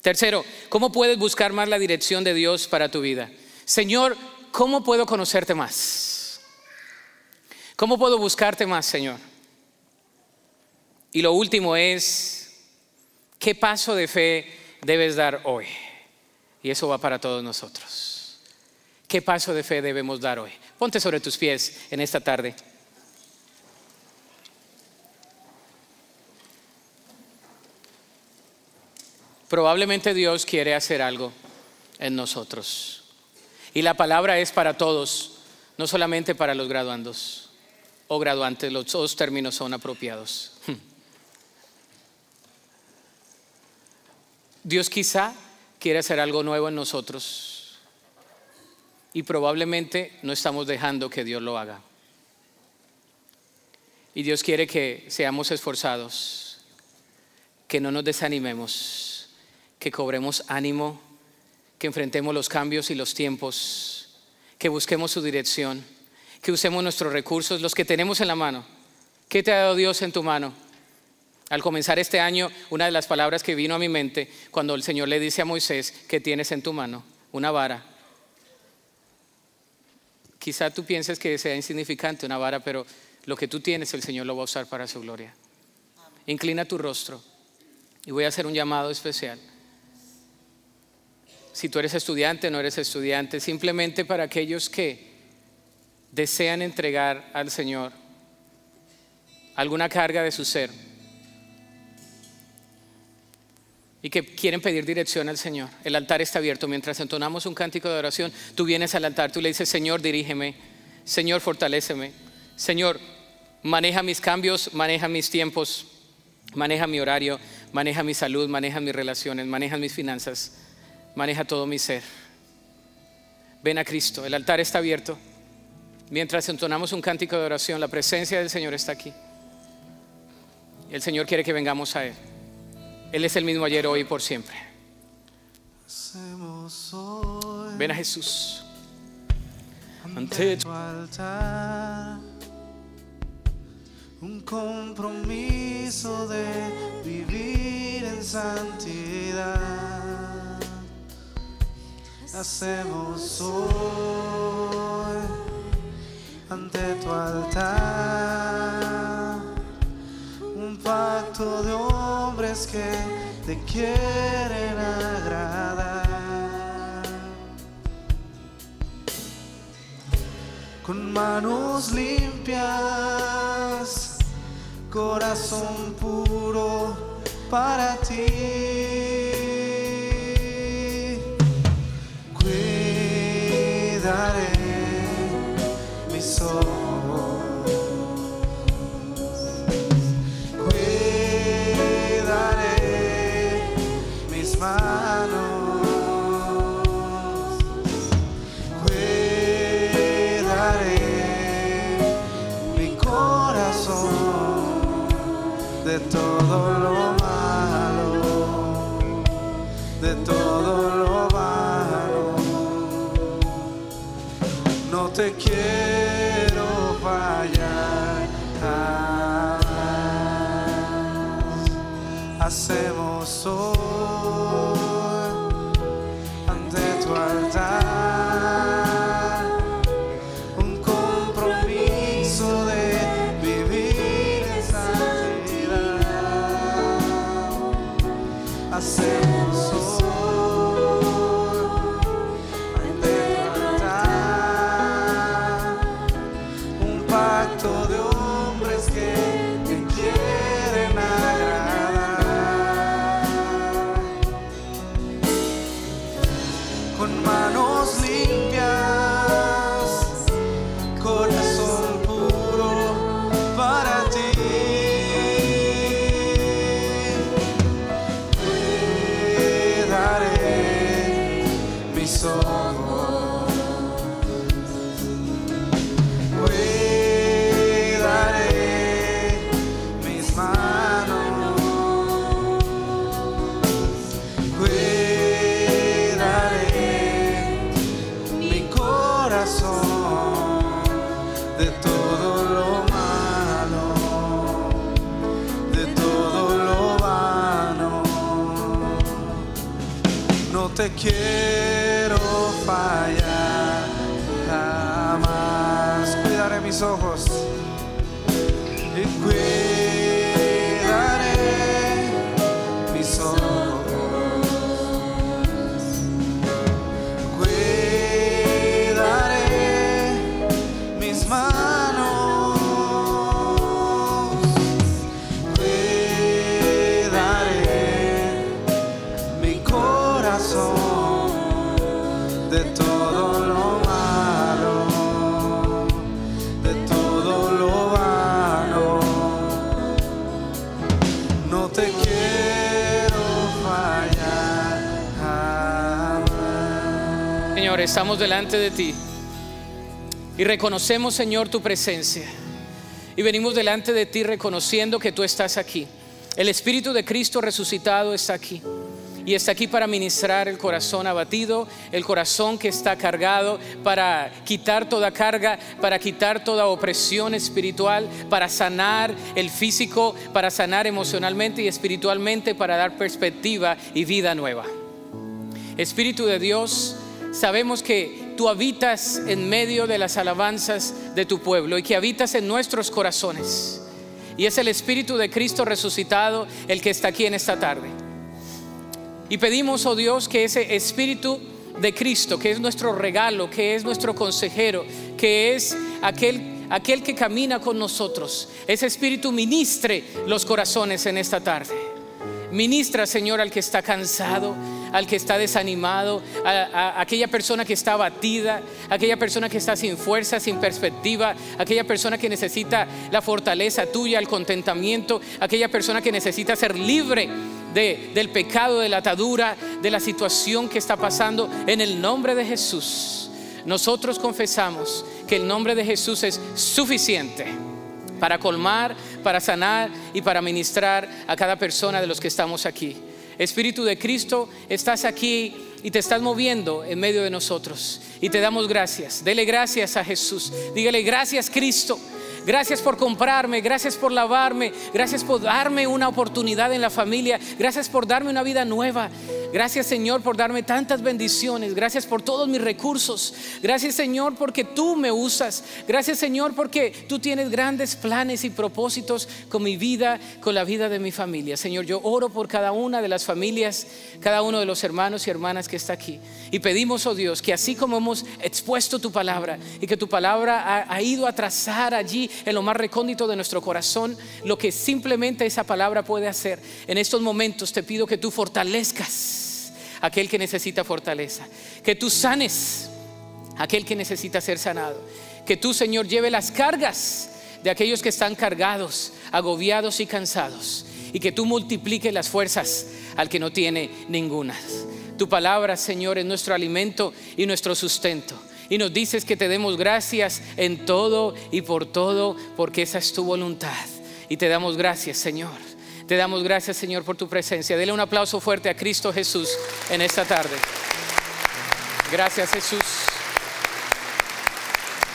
S1: Tercero, ¿cómo puedes buscar más la dirección de Dios para tu vida? Señor, ¿cómo puedo conocerte más? ¿Cómo puedo buscarte más, Señor? Y lo último es, ¿qué paso de fe debes dar hoy? Y eso va para todos nosotros. ¿Qué paso de fe debemos dar hoy? Ponte sobre tus pies en esta tarde. Probablemente Dios quiere hacer algo en nosotros. Y la palabra es para todos, no solamente para los graduandos o graduantes, los dos términos son apropiados. Dios quizá quiere hacer algo nuevo en nosotros y probablemente no estamos dejando que Dios lo haga. Y Dios quiere que seamos esforzados, que no nos desanimemos, que cobremos ánimo, que enfrentemos los cambios y los tiempos, que busquemos su dirección, que usemos nuestros recursos, los que tenemos en la mano. ¿Qué te ha dado Dios en tu mano? Al comenzar este año, una de las palabras que vino a mi mente cuando el Señor le dice a Moisés, ¿qué tienes en tu mano? Una vara Quizá tú pienses que sea insignificante una vara, pero lo que tú tienes el Señor lo va a usar para su gloria. Inclina tu rostro y voy a hacer un llamado especial. Si tú eres estudiante, no eres estudiante, simplemente para aquellos que desean entregar al Señor alguna carga de su ser y que quieren pedir dirección al Señor. El altar está abierto. Mientras entonamos un cántico de oración, tú vienes al altar, tú le dices, Señor, dirígeme, Señor, fortaléceme, Señor, maneja mis cambios, maneja mis tiempos, maneja mi horario, maneja mi salud, maneja mis relaciones, maneja mis finanzas, maneja todo mi ser. Ven a Cristo, el altar está abierto. Mientras entonamos un cántico de oración, la presencia del Señor está aquí. El Señor quiere que vengamos a Él. Él es el mismo ayer, hoy y por siempre. Ven a Jesús.
S2: Ante tu altar, un compromiso de vivir en santidad. Hacemos hoy ante tu altar pacto de que te quieren agradar. Con manos limpias, corazón puro para ti. Te quiero fallar
S1: Estamos delante de ti y reconocemos, Señor, tu presencia. Y venimos delante de ti reconociendo que tú estás aquí. El Espíritu de Cristo resucitado está aquí. Y está aquí para ministrar el corazón abatido, el corazón que está cargado, para quitar toda carga, para quitar toda opresión espiritual, para sanar el físico, para sanar emocionalmente y espiritualmente, para dar perspectiva y vida nueva. Espíritu de Dios, sabemos que tú habitas en medio de las alabanzas de tu pueblo y que habitas en nuestros corazones. Y es el Espíritu de Cristo resucitado el que está aquí en esta tarde. Y pedimos, oh Dios, que ese Espíritu de Cristo, que es nuestro regalo, que es nuestro consejero, que es aquel, aquel que camina con nosotros, ese Espíritu ministre los corazones en esta tarde. Ministra, Señor, al que está cansado, al que está desanimado, a, aquella persona que está abatida, a aquella persona que está sin fuerza, sin perspectiva, aquella persona que necesita la fortaleza tuya, el contentamiento, aquella persona que necesita ser libre de- del pecado, de la atadura, de la situación que está pasando. En el nombre de Jesús, nosotros confesamos que el nombre de Jesús es suficiente para colmar, para sanar y para ministrar a cada persona de los que estamos aquí. Espíritu de Cristo, estás aquí y te estás moviendo en medio de nosotros. Y te damos gracias. Dele gracias a Jesús. Dígale gracias Cristo. Gracias por comprarme, gracias por lavarme, gracias por darme una oportunidad en la familia, gracias por darme una vida nueva. Gracias Señor por darme tantas bendiciones, gracias por todos mis recursos. Gracias Señor porque tú me usas. Gracias Señor porque tú tienes grandes planes y propósitos con mi vida, con la vida de mi familia. Señor, yo oro por cada una de las familias, cada uno de los hermanos y hermanas que está aquí. Y pedimos, oh Dios, que así como hemos expuesto tu palabra y que tu palabra ha, ha ido a trazar allí en lo más recóndito de nuestro corazón lo que simplemente esa palabra puede hacer, en estos momentos te pido que tú fortalezcas a aquel que necesita fortaleza, que tú sanes a aquel que necesita ser sanado, que tú, Señor, lleve las cargas de aquellos que están cargados, agobiados y cansados, y que tú multipliques las fuerzas al que no tiene ninguna. Tu palabra, Señor, es nuestro alimento y nuestro sustento. Y nos dices que te demos gracias en todo y por todo, porque esa es tu voluntad. Y te damos gracias, Señor. Te damos gracias, Señor, por tu presencia. Dele un aplauso fuerte a Cristo Jesús en esta tarde. Gracias, Jesús.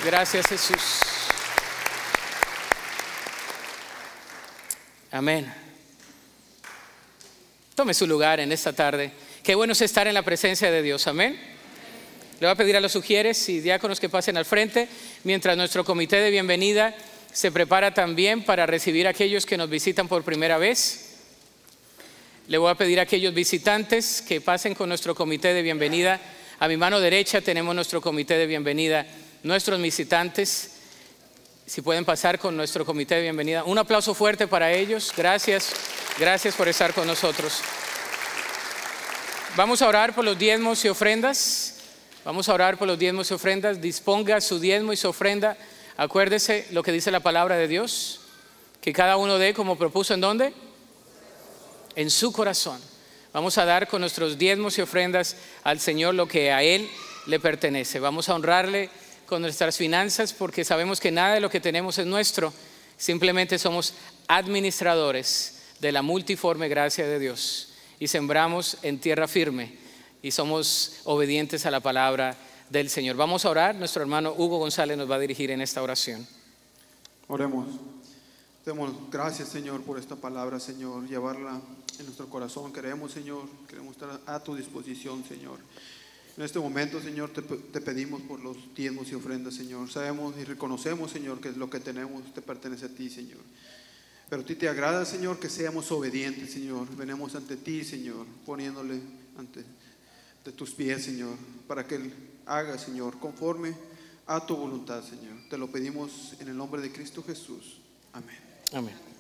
S1: Gracias, Jesús. Amén. Tome su lugar en esta tarde. Qué bueno es estar en la presencia de Dios. Amén. Le voy a pedir a los sugieres y diáconos que pasen al frente mientras nuestro comité de bienvenida se prepara también para recibir a aquellos que nos visitan por primera vez. Le voy a pedir a aquellos visitantes que pasen con nuestro comité de bienvenida. A mi mano derecha tenemos nuestro comité de bienvenida. Nuestros visitantes, si pueden pasar con nuestro comité de bienvenida. Un aplauso fuerte para ellos. Gracias, gracias por estar con nosotros. Vamos a orar por los diezmos y ofrendas. Vamos a orar por los diezmos y ofrendas. Disponga su diezmo y su ofrenda. Acuérdese lo que dice la palabra de Dios, que cada uno dé como propuso en dónde? En su corazón. Vamos a dar con nuestros diezmos y ofrendas al Señor lo que a Él le pertenece. Vamos a honrarle con nuestras finanzas porque sabemos que nada de lo que tenemos es nuestro. Simplemente somos administradores de la multiforme gracia de Dios y sembramos en tierra firme y somos obedientes a la palabra del Señor. Vamos a orar. Nuestro hermano Hugo González nos va a dirigir en esta oración.
S3: Oremos. Demos gracias, Señor, por esta palabra, Señor. Llevarla en nuestro corazón. Queremos, Señor, queremos estar a tu disposición, Señor. En este momento, Señor, te, te pedimos por los diezmos y ofrendas, Señor. Sabemos y reconocemos, Señor, que lo que tenemos te pertenece a ti, Señor. Pero a ti te agrada, Señor, que seamos obedientes, Señor. Venemos ante ti, Señor, poniéndole ante de tus pies, Señor, para que Él haga, Señor, conforme a tu voluntad, Señor. Te lo pedimos en el nombre de Cristo Jesús. Amén.
S1: Amén.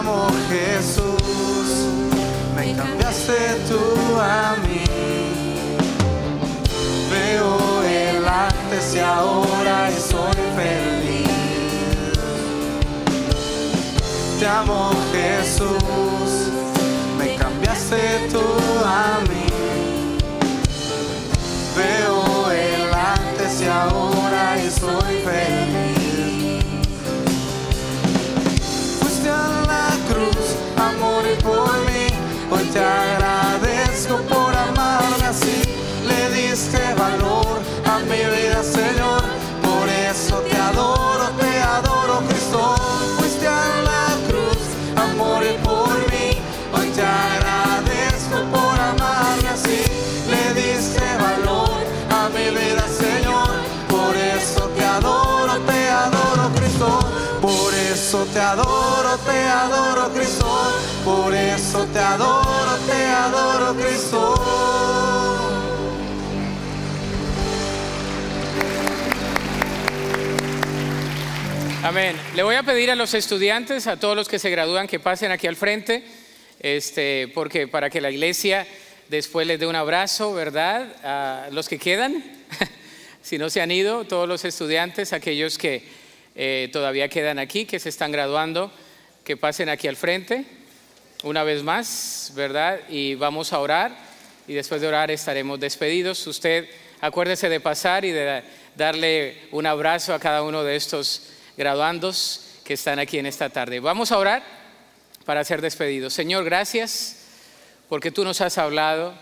S2: Amo Jesús, me cambiaste tú a mí. Veo el antes y ahora y soy feliz. Te amo Jesús, me cambiaste tú a mí. Veo el antes y ahora y soy feliz. Mi vida, Señor. Por eso te adoro, te adoro, Cristo. Fuiste a la cruz a morir por mí. Hoy te agradezco por amarme así. Le diste valor a mi vida, Señor. Por eso te adoro, te adoro, Cristo. Por eso te adoro, te adoro, Cristo. Por eso te adoro, te adoro, Cristo.
S1: Amén. Le voy a pedir a los estudiantes, a todos los que se gradúan, que pasen aquí al frente, este, porque para que la iglesia después les dé un abrazo, ¿verdad? A los que quedan, si no se han ido, todos los estudiantes, aquellos que eh, todavía quedan aquí, que se están graduando, que pasen aquí al frente, una vez más, ¿verdad? Y vamos a orar, y después de orar estaremos despedidos. Usted acuérdese de pasar y de darle un abrazo a cada uno de estos graduandos que están aquí en esta tarde. Vamos a orar para ser despedidos. Señor, gracias porque tú nos has hablado.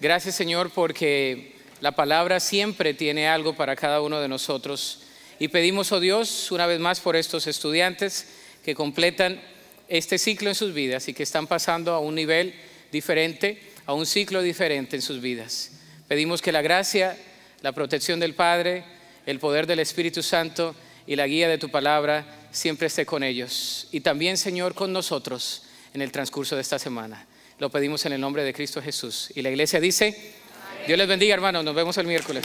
S1: Gracias, Señor, porque La palabra siempre tiene algo para cada uno de nosotros. Y pedimos, oh Dios, una vez más por estos estudiantes que completan este ciclo en sus vidas y que están pasando a un nivel diferente, a un ciclo diferente en sus vidas. Pedimos que la gracia, la protección del Padre, el poder del Espíritu Santo y la guía de tu palabra siempre esté con ellos. Y también, Señor, con nosotros en el transcurso de esta semana. Lo pedimos en el nombre de Cristo Jesús. Y la iglesia dice, Dios les bendiga, hermanos. Nos vemos el miércoles.